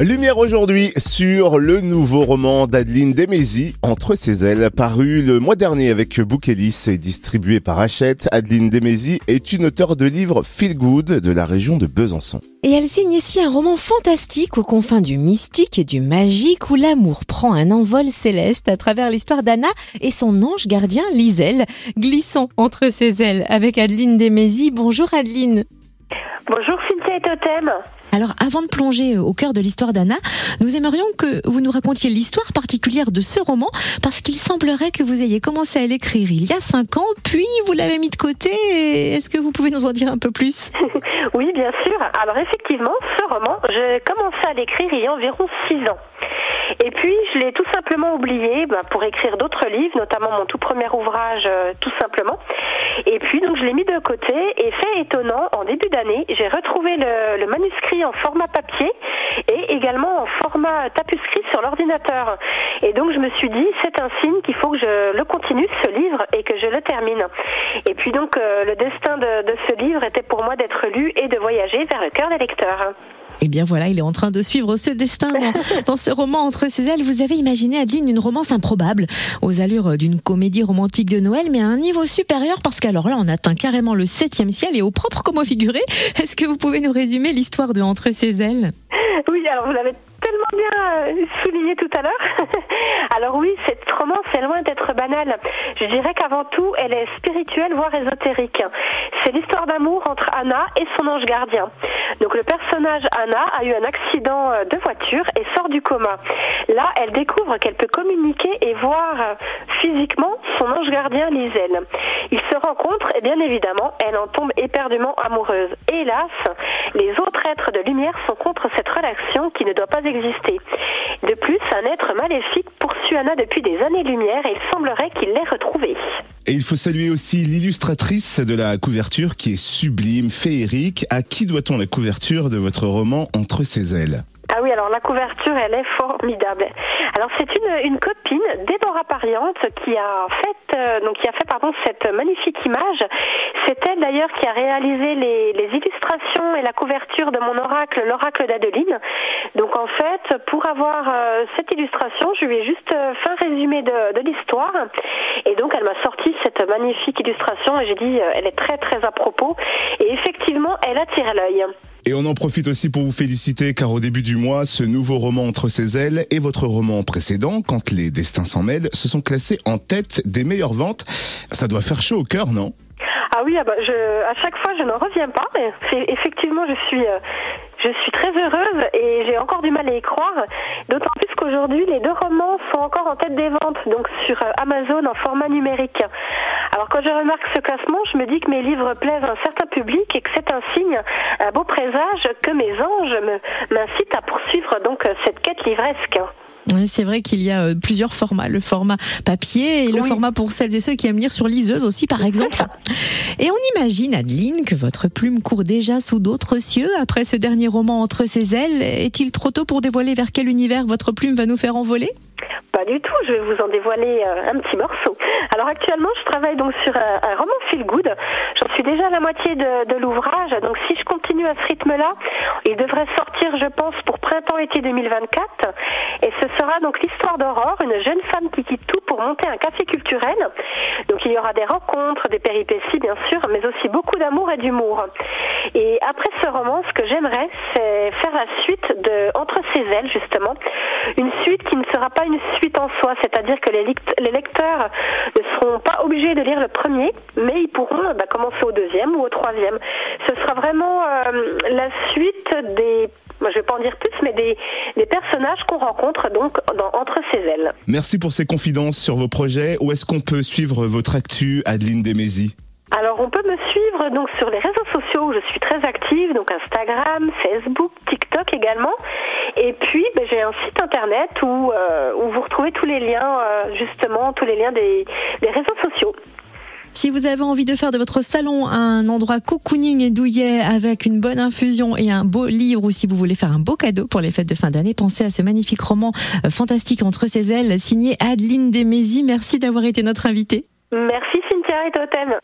Lumière aujourd'hui sur le nouveau roman d'Adeline Demézy, Entre ses ailes, paru le mois dernier avec Bouquelis et distribué par Hachette. Adeline Demézy est une auteure de livres feel good de la région de Besançon. Et elle signe ici un roman fantastique aux confins du mystique et du magique où l'amour prend un envol céleste à travers l'histoire d'Anna et son ange gardien Liselle, glissant entre ses ailes avec Adeline Demézy. Bonjour Adeline. Bonjour Cynthia et Totem. Alors, avant de plonger au cœur de l'histoire d'Anna, nous aimerions que vous nous racontiez l'histoire particulière de ce roman, parce qu'il semblerait que vous ayez commencé à l'écrire il y a cinq ans, puis vous l'avez mis de côté. Est-ce que vous pouvez nous en dire un peu plus? Oui, bien sûr. Alors, effectivement, ce roman, j'ai commencé à l'écrire il y a environ six ans. Et puis, je l'ai tout simplement oublié bah, pour écrire d'autres livres, notamment mon tout premier ouvrage, euh, tout simplement. Et puis, donc, je l'ai mis de côté. Et fait étonnant, en début d'année, j'ai retrouvé le, le, manuscrit en format papier et également en format tapuscrit sur l'ordinateur. Et donc, je me suis dit, c'est un signe qu'il faut que je le continue, ce livre, et que je le termine. Et puis, donc, euh, le destin de, de ce livre était pour moi d'être lu et de voyager vers le cœur des lecteurs. Et eh bien voilà, il est en train de suivre ce destin dans, dans, ce roman Entre ses ailes. Vous avez imaginé, Adeline, une romance improbable, aux allures d'une comédie romantique de Noël, mais à un niveau supérieur, parce qu'alors là, on atteint carrément le septième ciel et au propre comme au figuré. Est-ce que vous pouvez nous résumer l'histoire de Entre ses ailes? Oui, alors vous l'avez tellement bien euh, souligné tout à l'heure. Alors oui, cette romance est loin d'être banale. Je dirais qu'avant tout, elle est spirituelle, voire ésotérique. C'est l'histoire d'amour entre Anna et son ange gardien. Donc le personnage Anna a eu un accident euh, de voiture et sort du coma. Là, elle découvre qu'elle peut communiquer et voir euh, physiquement son ange gardien Liselle. Ils se rencontrent et bien évidemment, elle en tombe éperdument amoureuse. Hélas, les autres êtres de lumière sont contre cette relation qui ne doit pas exister. De plus, un être maléfique poursuit Anna depuis des années-lumière et il semblerait qu'il l'ait retrouvée. Et il faut saluer aussi l'illustratrice de la couverture qui est sublime, féerique. À qui doit-on la couverture de votre roman Entre ses ailes? Oui, alors la couverture, elle est formidable. Alors c'est une, copine, Déborah Pariante, qui a fait euh, cette magnifique image. C'est elle d'ailleurs qui a réalisé les, illustrations la couverture de mon oracle, l'oracle d'Adeline. Donc en fait, pour avoir euh, cette illustration, je lui ai juste euh, fait un résumé de, l'histoire. Et donc elle m'a sorti cette magnifique illustration et j'ai dit elle est très très à propos. Et effectivement, elle attire l'œil. Et on en profite aussi pour vous féliciter car au début du mois, ce nouveau roman Entre ses ailes et votre roman précédent, Quand les destins s'en mêlent, se sont classés en tête des meilleures ventes. Ça doit faire chaud au cœur, non? Ah oui, ah bah, je, à chaque fois je n'en reviens pas. Mais effectivement, je suis, euh, je suis très heureuse et j'ai encore du mal à y croire. D'autant plus qu'aujourd'hui, les deux romans sont encore en tête des ventes, donc sur euh, Amazon en format numérique. Alors quand je remarque ce classement, je me dis que mes livres plaisent à un certain public et que c'est un signe, un beau présage que mes anges m'incitent à poursuivre donc cette quête livresque. C'est vrai qu'il y a euh, plusieurs formats, le format papier et le format pour celles et ceux qui aiment lire sur liseuse aussi par exemple. Et on imagine, Adeline, que votre plume court déjà sous d'autres cieux après ce dernier roman Entre ses ailes. Est-il trop tôt pour dévoiler vers quel univers votre plume va nous faire envoler? Pas du tout, je vais vous en dévoiler euh, un petit morceau. Alors actuellement, je travaille donc sur un, roman feel good. J'en suis déjà à la moitié de, de l'ouvrage, donc si je continue à ce rythme-là, il devrait sortir, je pense, pour printemps-été 2024. Et ce sera donc l'histoire d'Aurore, une jeune femme qui quitte tout pour monter un café culturel. Donc il y aura des rencontres, des péripéties bien sûr, mais aussi beaucoup d'amour et d'humour. Et après ce roman, ce que j'aimerais, c'est la suite de Entre ses ailes justement, une suite qui ne sera pas une suite en soi, c'est-à-dire que les, lecteurs ne seront pas obligés de lire le premier, mais ils pourront bah, commencer au deuxième ou au troisième. Ce sera vraiment euh, la suite des je ne vais pas en dire plus, mais des, des personnages qu'on rencontre donc dans, entre ses ailes. Merci pour ces confidences sur vos projets. Où est-ce qu'on peut suivre votre actu, Adeline Demézy alors on peut me suivre donc sur les réseaux sociaux où je suis très active, donc Instagram, Facebook, TikTok également. Et puis ben, j'ai un site internet où, euh, où vous retrouvez tous les liens, euh, justement, tous les liens des, des réseaux sociaux. Si vous avez envie de faire de votre salon un endroit cocooning et douillet avec une bonne infusion et un beau livre, ou si vous voulez faire un beau cadeau pour les fêtes de fin d'année, pensez à ce magnifique roman euh, fantastique entre ses ailes, signé Adeline Demézy. Merci d'avoir été notre invitée. Merci Cynthia et Totem.